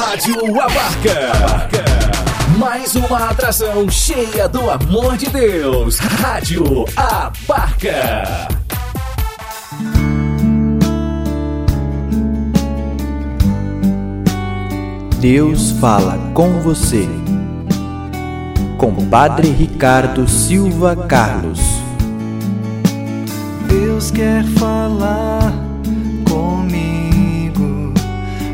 Rádio Abarca. Mais uma atração cheia do amor de Deus. Rádio Abarca. Deus fala com você. Com Padre Ricardo Silva Carlos. Deus quer falar comigo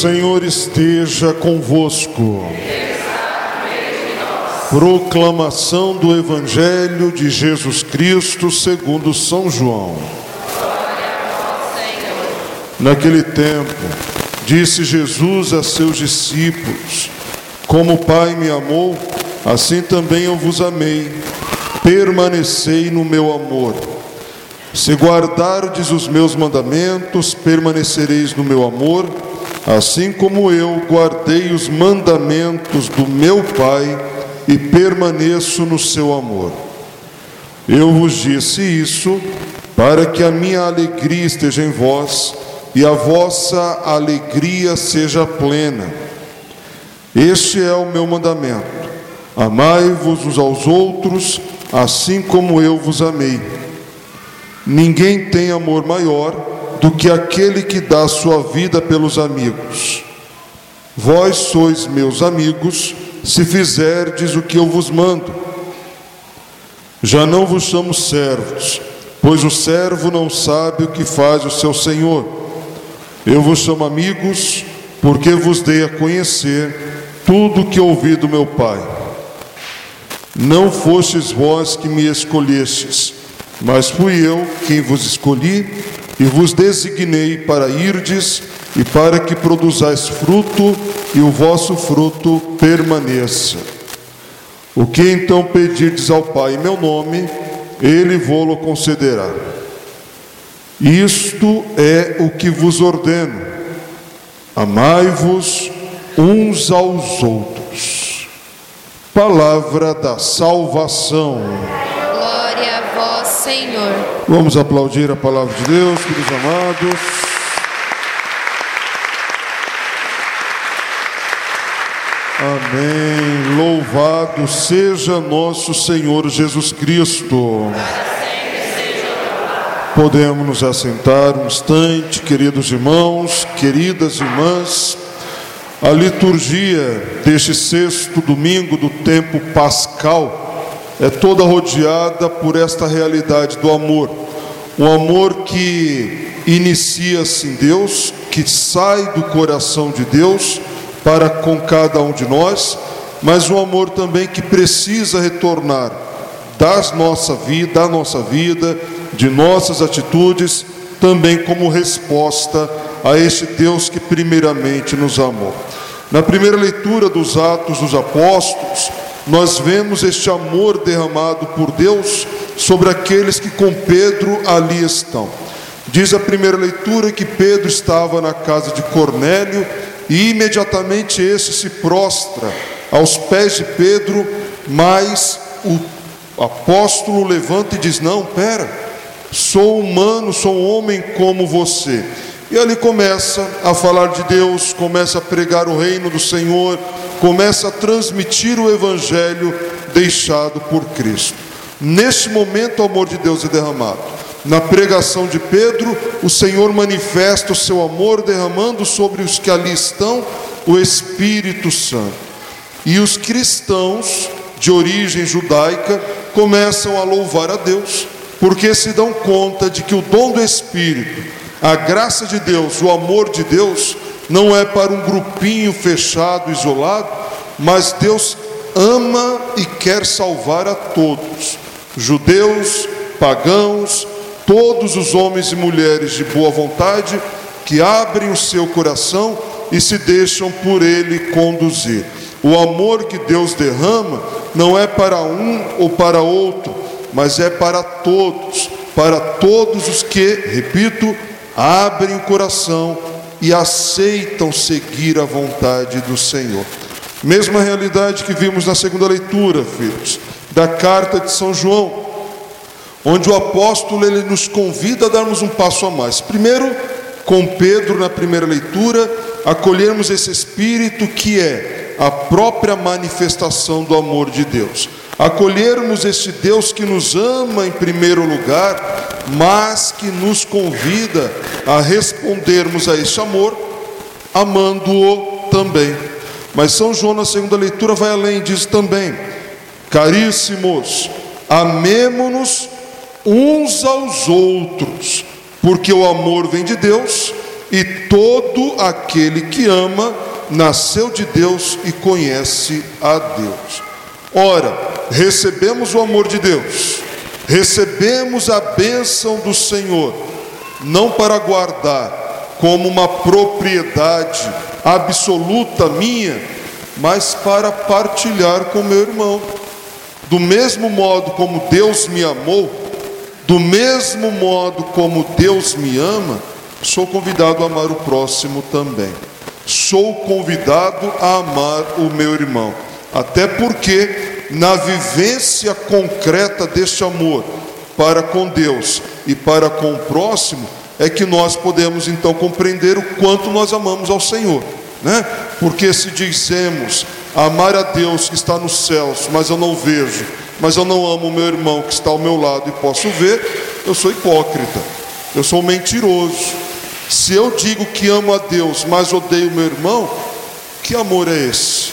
Senhor esteja convosco. Proclamação do Evangelho de Jesus Cristo segundo São João. Naquele tempo, disse Jesus a seus discípulos: Como o Pai me amou, assim também eu vos amei. Permanecei no meu amor. Se guardardes os meus mandamentos, permanecereis no meu amor assim como eu guardei os mandamentos do meu Pai e permaneço no seu amor. Eu vos disse isso para que a minha alegria esteja em vós e a vossa alegria seja plena. Este é o meu mandamento: amai-vos uns aos outros, assim como eu vos amei. Ninguém tem amor maior do que aquele que dá sua vida pelos amigos. Vós sois meus amigos, se fizerdes o que eu vos mando. Já não vos chamo servos, pois o servo não sabe o que faz o seu senhor. Eu vos chamo amigos, porque vos dei a conhecer tudo o que ouvi do meu Pai. Não fostes vós que me escolhestes, mas fui eu quem vos escolhi e vos designei para irdes e para que produzais fruto e o vosso fruto permaneça. O que então pedirdes ao Pai em meu nome, ele vô-lo concederá. Isto é o que vos ordeno: amai-vos uns aos outros. Palavra da salvação. Senhor. Vamos aplaudir a palavra de Deus, filhos amados. Amém. Louvado seja nosso Senhor Jesus Cristo. Podemos nos assentar um instante, queridos irmãos, queridas irmãs. A liturgia deste sexto domingo do tempo pascal é toda rodeada por esta realidade do amor. Um amor que inicia-se em Deus, que sai do coração de Deus para com cada um de nós, mas um amor também que precisa retornar das nossa vida, da nossa vida, de nossas atitudes, também como resposta a este Deus que primeiramente nos amou. Na primeira leitura dos Atos dos Apóstolos, nós vemos este amor derramado por Deus sobre aqueles que com Pedro ali estão. Diz a primeira leitura que Pedro estava na casa de Cornélio e imediatamente este se prostra aos pés de Pedro, mas o apóstolo levanta e diz: Não, pera, sou humano, sou um homem como você. E ali começa a falar de Deus, começa a pregar o reino do Senhor, começa a transmitir o evangelho deixado por Cristo. Neste momento, o amor de Deus é derramado. Na pregação de Pedro, o Senhor manifesta o seu amor, derramando sobre os que ali estão o Espírito Santo. E os cristãos de origem judaica começam a louvar a Deus, porque se dão conta de que o dom do Espírito, a graça de Deus, o amor de Deus, não é para um grupinho fechado, isolado, mas Deus ama e quer salvar a todos, judeus, pagãos, todos os homens e mulheres de boa vontade que abrem o seu coração e se deixam por ele conduzir. O amor que Deus derrama não é para um ou para outro, mas é para todos, para todos os que, repito, abrem o coração e aceitam seguir a vontade do Senhor. Mesma realidade que vimos na segunda leitura, filhos, da carta de São João, onde o apóstolo ele nos convida a darmos um passo a mais. Primeiro, com Pedro na primeira leitura, acolhermos esse espírito que é a própria manifestação do amor de Deus. Acolhermos este Deus que nos ama em primeiro lugar, mas que nos convida a respondermos a este amor, amando-o também. Mas São João, na segunda leitura, vai além, diz também: Caríssimos, amemo-nos uns aos outros, porque o amor vem de Deus e todo aquele que ama nasceu de Deus e conhece a Deus. Ora, recebemos o amor de Deus, recebemos a bênção do Senhor, não para guardar como uma propriedade absoluta minha, mas para partilhar com meu irmão. Do mesmo modo como Deus me amou, do mesmo modo como Deus me ama, sou convidado a amar o próximo também. Sou convidado a amar o meu irmão. Até porque, na vivência concreta deste amor para com Deus e para com o próximo, é que nós podemos então compreender o quanto nós amamos ao Senhor, né? Porque se dizemos amar a Deus que está nos céus, mas eu não vejo, mas eu não amo o meu irmão que está ao meu lado e posso ver, eu sou hipócrita, eu sou mentiroso. Se eu digo que amo a Deus, mas odeio meu irmão, que amor é esse?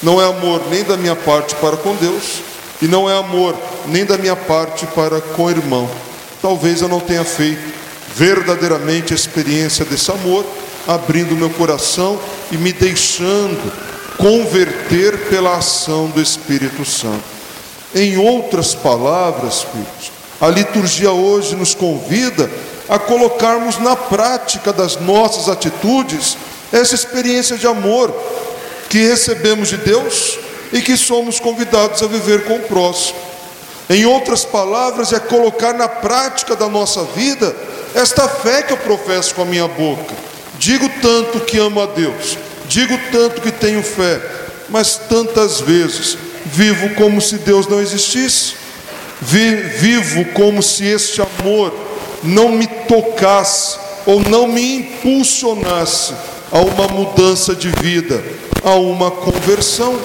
Não é amor nem da minha parte para com Deus, e não é amor nem da minha parte para com o irmão. Talvez eu não tenha feito verdadeiramente a experiência desse amor, abrindo meu coração e me deixando converter pela ação do Espírito Santo. Em outras palavras, filhos, a liturgia hoje nos convida a colocarmos na prática das nossas atitudes essa experiência de amor que recebemos de Deus e que somos convidados a viver com o próximo. Em outras palavras, é colocar na prática da nossa vida esta fé que eu professo com a minha boca. Digo tanto que amo a Deus, digo tanto que tenho fé, mas tantas vezes vivo como se Deus não existisse, vivo como se este amor não me tocasse ou não me impulsionasse a uma mudança de vida, a uma conversão.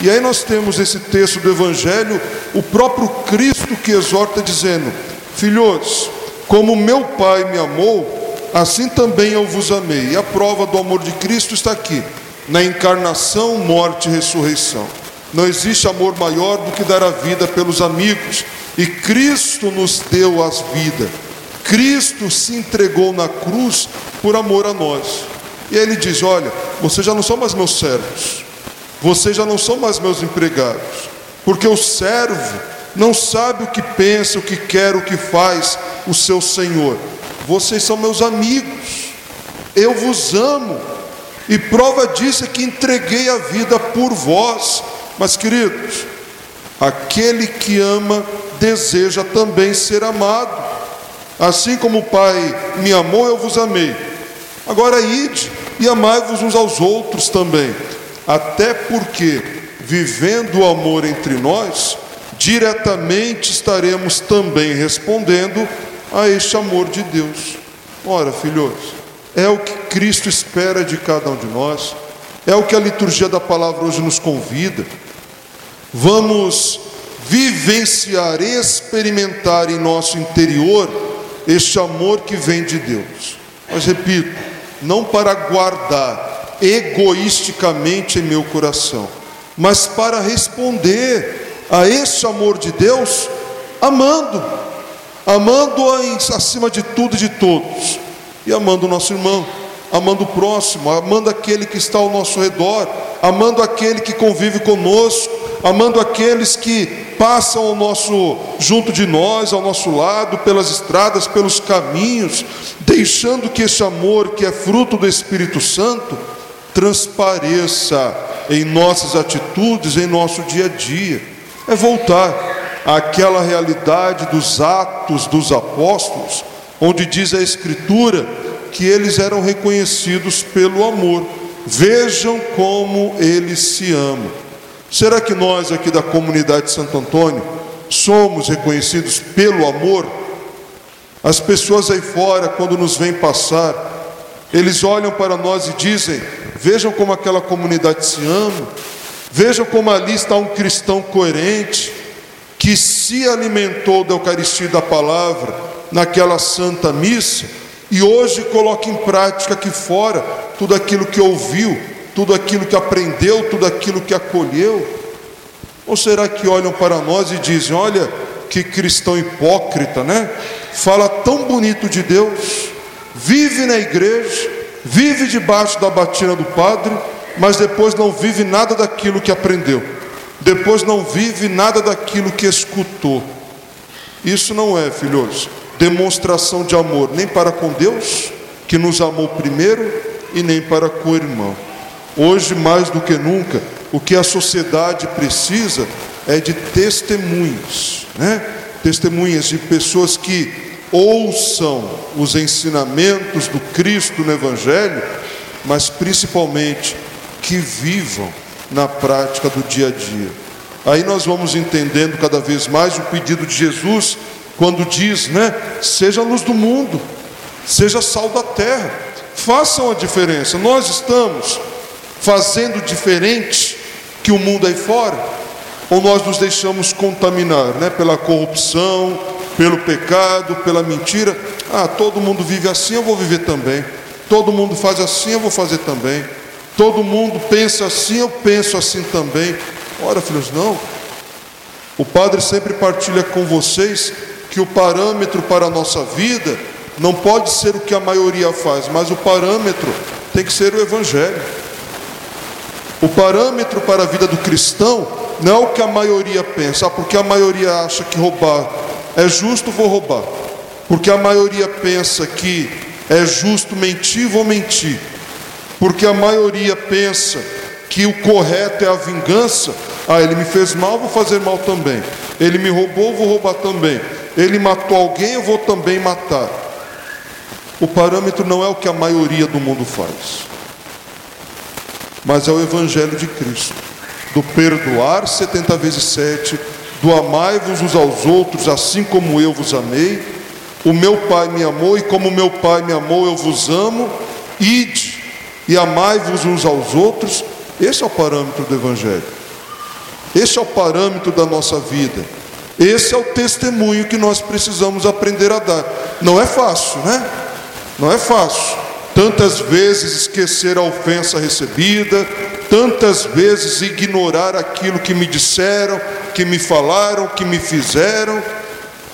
E aí nós temos esse texto do Evangelho, o próprio Cristo que exorta dizendo: Filhos, como meu Pai me amou, assim também eu vos amei. E a prova do amor de Cristo está aqui, na encarnação, morte e ressurreição. Não existe amor maior do que dar a vida pelos amigos, e Cristo nos deu as vidas. Cristo se entregou na cruz por amor a nós. E aí ele diz: Olha, vocês já não são mais meus servos, vocês já não são mais meus empregados, porque o servo não sabe o que pensa, o que quer, o que faz o seu Senhor. Vocês são meus amigos, eu vos amo, e prova disso é que entreguei a vida por vós. Mas, queridos, aquele que ama deseja também ser amado. Assim como o Pai me amou, eu vos amei. Agora ide e amai-vos uns aos outros também. Até porque, vivendo o amor entre nós, diretamente estaremos também respondendo a este amor de Deus. Ora, filhos, é o que Cristo espera de cada um de nós, é o que a liturgia da palavra hoje nos convida. Vamos vivenciar, experimentar em nosso interior este amor que vem de Deus. Mas repito, não para guardar egoisticamente em meu coração, mas para responder a este amor de Deus amando, amando-a acima de tudo e de todos, e amando o nosso irmão, amando o próximo, amando aquele que está ao nosso redor, amando aquele que convive conosco, amando aqueles que passam ao nosso junto de nós, ao nosso lado, pelas estradas, pelos caminhos, deixando que esse amor que é fruto do Espírito Santo transpareça em nossas atitudes, em nosso dia a dia. É voltar àquela realidade dos atos dos apóstolos, onde diz a Escritura que eles eram reconhecidos pelo amor. Vejam como eles se amam. Será que nós aqui da comunidade de Santo Antônio somos reconhecidos pelo amor? As pessoas aí fora, quando nos vêm passar, eles olham para nós e dizem: Vejam como aquela comunidade se ama, vejam como ali está um cristão coerente, que se alimentou da Eucaristia e da palavra naquela santa missa e hoje coloca em prática aqui fora tudo aquilo que ouviu, tudo aquilo que aprendeu, tudo aquilo que acolheu? Ou será que olham para nós e dizem: olha, que cristão hipócrita, né? Fala tão bonito de Deus, vive na igreja, vive debaixo da batina do padre, mas depois não vive nada daquilo que aprendeu, depois não vive nada daquilo que escutou. Isso não é, filhos, demonstração de amor nem para com Deus, que nos amou primeiro, e nem para com o irmão. Hoje, mais do que nunca, o que a sociedade precisa é de testemunhas, né? Testemunhas de pessoas que ouçam os ensinamentos do Cristo no Evangelho, mas principalmente que vivam na prática do dia a dia. Aí nós vamos entendendo cada vez mais o pedido de Jesus quando diz, né? Seja a luz do mundo, seja sal da terra, façam a diferença. Nós estamos fazendo diferente que o mundo aí fora, ou nós nos deixamos contaminar, né? Pela corrupção, pelo pecado, pela mentira. Ah, todo mundo vive assim, eu vou viver também. Todo mundo faz assim, eu vou fazer também. Todo mundo pensa assim, eu penso assim também. Ora, filhos, não. O Padre sempre partilha com vocês que o parâmetro para a nossa vida não pode ser o que a maioria faz, mas o parâmetro tem que ser o Evangelho. O parâmetro para a vida do cristão não é o que a maioria pensa, ah, porque a maioria acha que roubar é justo, vou roubar. Porque a maioria pensa que é justo mentir, vou mentir. Porque a maioria pensa que o correto é a vingança, ah, ele me fez mal, vou fazer mal também. Ele me roubou, vou roubar também ele matou alguém, eu vou também matar. O parâmetro não é o que a maioria do mundo faz, mas é o Evangelho de Cristo, do perdoar 70 vezes 7, do amai-vos uns aos outros, assim como eu vos amei. O meu Pai me amou, e como meu Pai me amou, eu vos amo. Ide e amai-vos uns aos outros. Esse é o parâmetro do Evangelho. Esse é o parâmetro da nossa vida. Esse é o testemunho que nós precisamos aprender a dar. Não é fácil, né? Não é fácil. Tantas vezes esquecer a ofensa recebida, tantas vezes ignorar aquilo que me disseram, que me falaram, que me fizeram.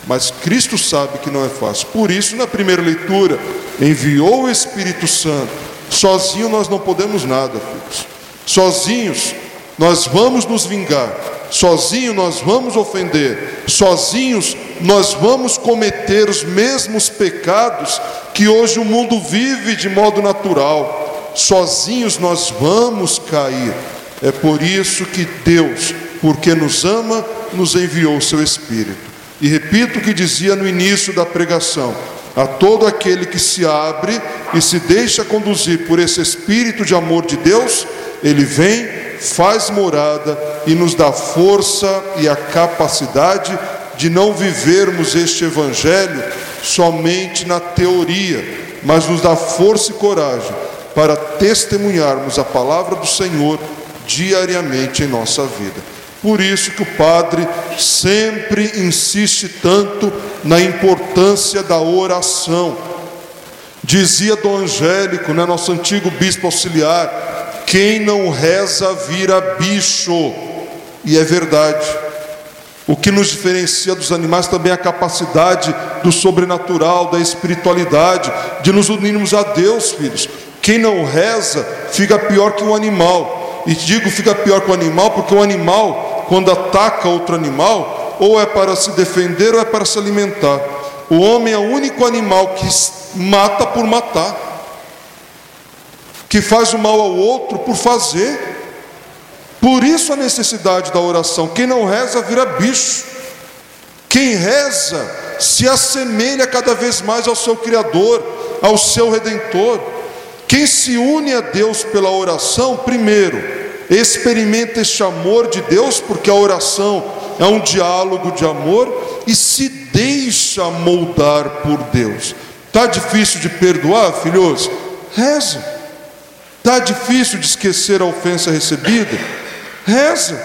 Mas Cristo sabe que não é fácil. Por isso, na primeira leitura, enviou o Espírito Santo. Sozinho nós não podemos nada, filhos. Sozinhos nós vamos nos vingar, sozinho nós vamos ofender, sozinhos nós vamos cometer os mesmos pecados que hoje o mundo vive de modo natural, sozinhos nós vamos cair. É por isso que Deus, porque nos ama, nos enviou o seu Espírito. E repito o que dizia no início da pregação: a todo aquele que se abre e se deixa conduzir por esse Espírito de amor de Deus, ele vem faz morada e nos dá força e a capacidade de não vivermos este Evangelho somente na teoria, mas nos dá força e coragem para testemunharmos a palavra do Senhor diariamente em nossa vida. Por isso que o padre sempre insiste tanto na importância da oração. Dizia Dom Angélico, né, nosso antigo bispo auxiliar, quem não reza vira bicho. E é verdade. O que nos diferencia dos animais também é a capacidade do sobrenatural, da espiritualidade, de nos unirmos a Deus, filhos. Quem não reza fica pior que o um animal. E digo fica pior que o um animal porque o animal, quando ataca outro animal, ou é para se defender ou é para se alimentar. O homem é o único animal que mata por matar, que faz o mal ao outro por fazer. Por isso a necessidade da oração. Quem não reza vira bicho. Quem reza se assemelha cada vez mais ao seu Criador, ao seu Redentor. Quem se une a Deus pela oração, primeiro, experimenta este amor de Deus, porque a oração é um diálogo de amor e se deixa moldar por Deus. Tá difícil de perdoar, filhos? Reza. Tá difícil de esquecer a ofensa recebida? Reza.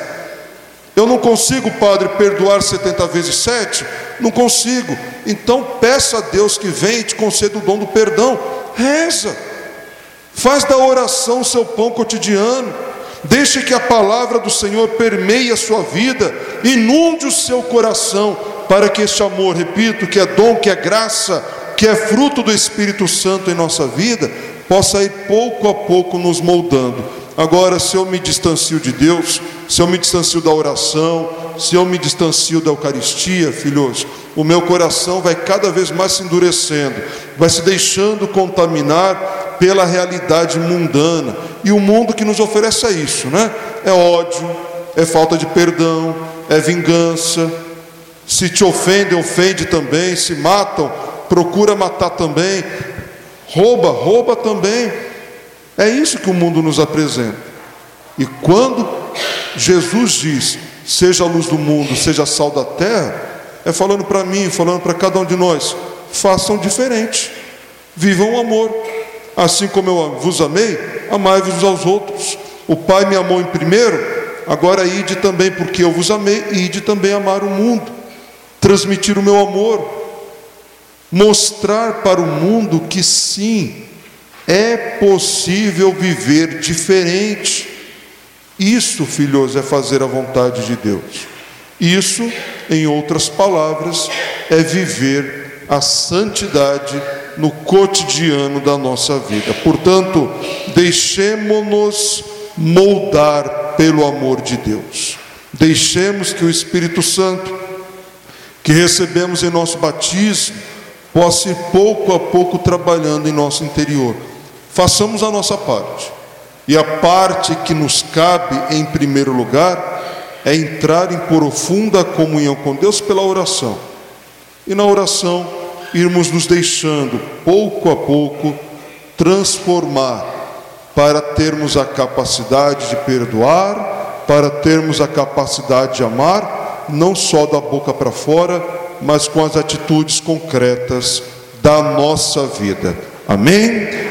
Eu não consigo, Padre, perdoar 70 vezes 7? Não consigo. Então peça a Deus que venha e te conceda o dom do perdão. Reza. Faz da oração seu pão cotidiano. Deixe que a palavra do Senhor permeie a sua vida, inunde o seu coração, para que este amor, repito, que é dom, que é graça, que é fruto do Espírito Santo em nossa vida, possa ir pouco a pouco nos moldando. Agora, se eu me distancio de Deus, se eu me distancio da oração, se eu me distancio da Eucaristia, filhos, o meu coração vai cada vez mais se endurecendo, vai se deixando contaminar pela realidade mundana. E o mundo que nos oferece é isso, né? É ódio, é falta de perdão, é vingança. Se te ofendem, ofende também. Se matam, procura matar também. Rouba, rouba também. É isso que o mundo nos apresenta. E quando Jesus diz: seja a luz do mundo, seja sal da terra, é falando para mim, falando para cada um de nós: façam diferente, vivam o amor. Assim como eu vos amei, amai-vos aos outros. O Pai me amou em primeiro, agora ide também, porque eu vos amei, e ide também amar o mundo, transmitir o meu amor, mostrar para o mundo que sim, é possível viver diferente. Isso, filhos, é fazer a vontade de Deus. Isso, em outras palavras, é viver a santidade no cotidiano da nossa vida. Portanto, deixemos-nos moldar pelo amor de Deus. Deixemos que o Espírito Santo, que recebemos em nosso batismo, possa ir pouco a pouco trabalhando em nosso interior. Façamos a nossa parte. E a parte que nos cabe, em primeiro lugar, é entrar em profunda comunhão com Deus pela oração. E na oração, irmos nos deixando, pouco a pouco, transformar, para termos a capacidade de perdoar, para termos a capacidade de amar, não só da boca para fora, mas com as atitudes concretas da nossa vida. Amém?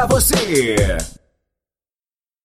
Pra você.